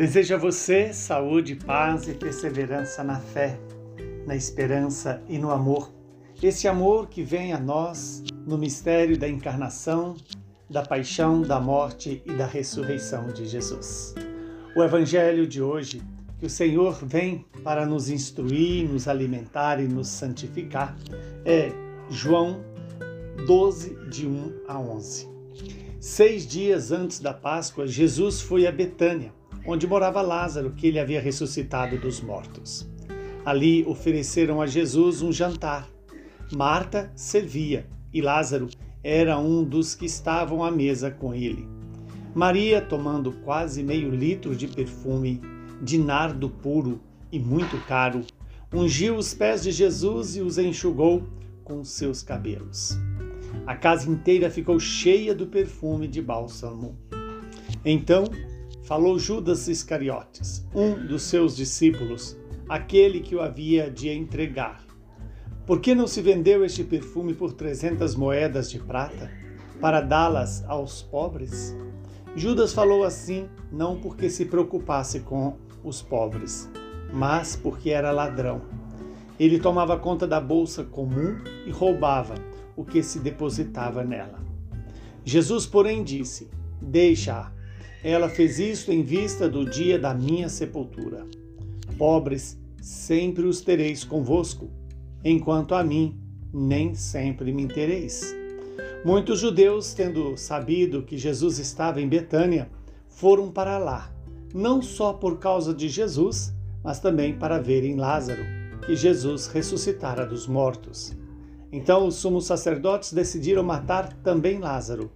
Desejo a você saúde, paz e perseverança na fé, na esperança e no amor. Esse amor que vem a nós no mistério da encarnação, da paixão, da morte e da ressurreição de Jesus. O Evangelho de hoje, que o Senhor vem para nos instruir, nos alimentar e nos santificar, é João 12, de 1 a 11. Seis dias antes da Páscoa, Jesus foi a Betânia onde morava Lázaro, que ele havia ressuscitado dos mortos. Ali ofereceram a Jesus um jantar. Marta servia e Lázaro era um dos que estavam à mesa com ele. Maria, tomando quase meio litro de perfume de nardo puro e muito caro, ungiu os pés de Jesus e os enxugou com seus cabelos. A casa inteira ficou cheia do perfume de bálsamo. Então falou Judas Iscariotes, um dos seus discípulos, aquele que o havia de entregar. Por que não se vendeu este perfume por trezentas moedas de prata, para dá-las aos pobres? Judas falou assim, não porque se preocupasse com os pobres, mas porque era ladrão. Ele tomava conta da bolsa comum e roubava o que se depositava nela. Jesus, porém, disse: Deixa-a ela fez isso em vista do dia da minha sepultura. Pobres, sempre os tereis convosco, enquanto a mim nem sempre me tereis. Muitos judeus, tendo sabido que Jesus estava em Betânia, foram para lá, não só por causa de Jesus, mas também para verem Lázaro, que Jesus ressuscitara dos mortos. Então os sumos sacerdotes decidiram matar também Lázaro,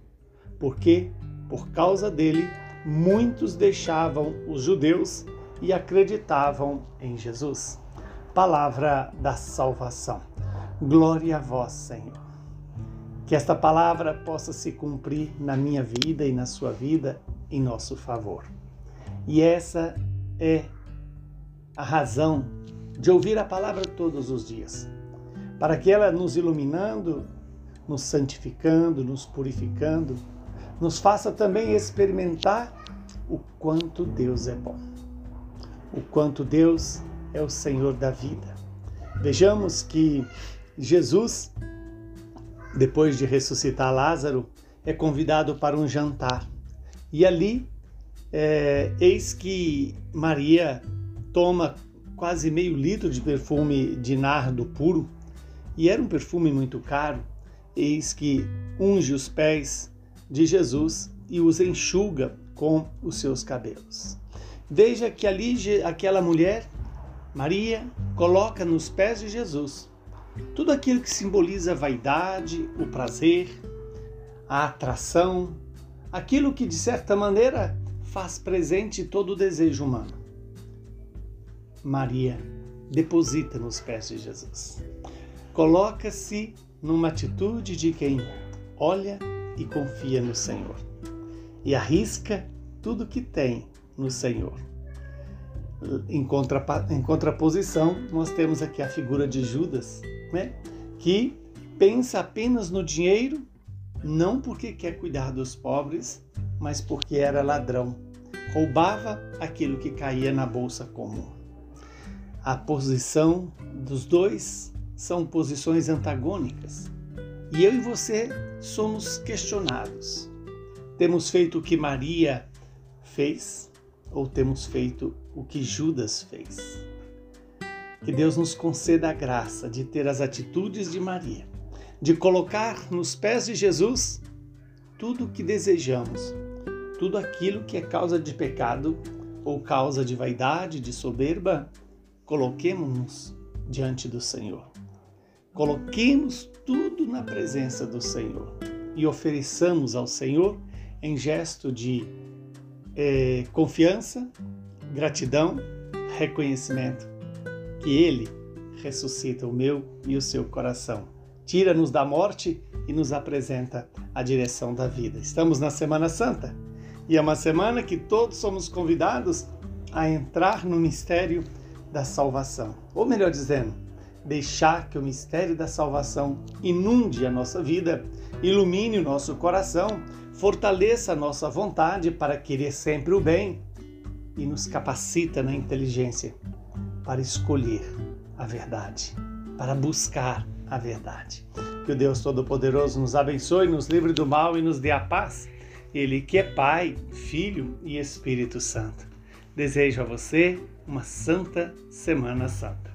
porque, por causa dele, muitos deixavam os judeus e acreditavam em Jesus. Palavra da salvação. Glória a vós, Senhor. Que esta palavra possa se cumprir na minha vida e na sua vida em nosso favor. E essa é a razão de ouvir a palavra todos os dias, para que ela nos iluminando, nos santificando, nos purificando, nos faça também experimentar o quanto Deus é bom, o quanto Deus é o Senhor da vida. Vejamos que Jesus, depois de ressuscitar Lázaro, é convidado para um jantar. E ali, é, eis que Maria toma quase meio litro de perfume de nardo puro, e era um perfume muito caro. Eis que unge os pés de Jesus e os enxuga com os seus cabelos. Veja que ali aquela mulher, Maria, coloca nos pés de Jesus tudo aquilo que simboliza a vaidade, o prazer, a atração, aquilo que de certa maneira faz presente todo o desejo humano. Maria deposita nos pés de Jesus. Coloca-se numa atitude de quem olha e confia no Senhor e arrisca tudo que tem no Senhor. Em, em contraposição, nós temos aqui a figura de Judas, né? que pensa apenas no dinheiro, não porque quer cuidar dos pobres, mas porque era ladrão. Roubava aquilo que caía na bolsa comum. A posição dos dois são posições antagônicas. E eu e você somos questionados. Temos feito o que Maria fez ou temos feito o que Judas fez? Que Deus nos conceda a graça de ter as atitudes de Maria, de colocar nos pés de Jesus tudo o que desejamos, tudo aquilo que é causa de pecado ou causa de vaidade, de soberba, coloquemos-nos diante do Senhor. Coloquemos tudo na presença do Senhor e ofereçamos ao Senhor em gesto de é, confiança, gratidão, reconhecimento, que Ele ressuscita o meu e o seu coração, tira-nos da morte e nos apresenta a direção da vida. Estamos na Semana Santa e é uma semana que todos somos convidados a entrar no mistério da salvação, ou melhor dizendo, deixar que o mistério da salvação inunde a nossa vida, ilumine o nosso coração, fortaleça a nossa vontade para querer sempre o bem e nos capacita na inteligência para escolher a verdade, para buscar a verdade. Que o Deus Todo-Poderoso nos abençoe, nos livre do mal e nos dê a paz. Ele que é Pai, Filho e Espírito Santo. Desejo a você uma santa Semana Santa.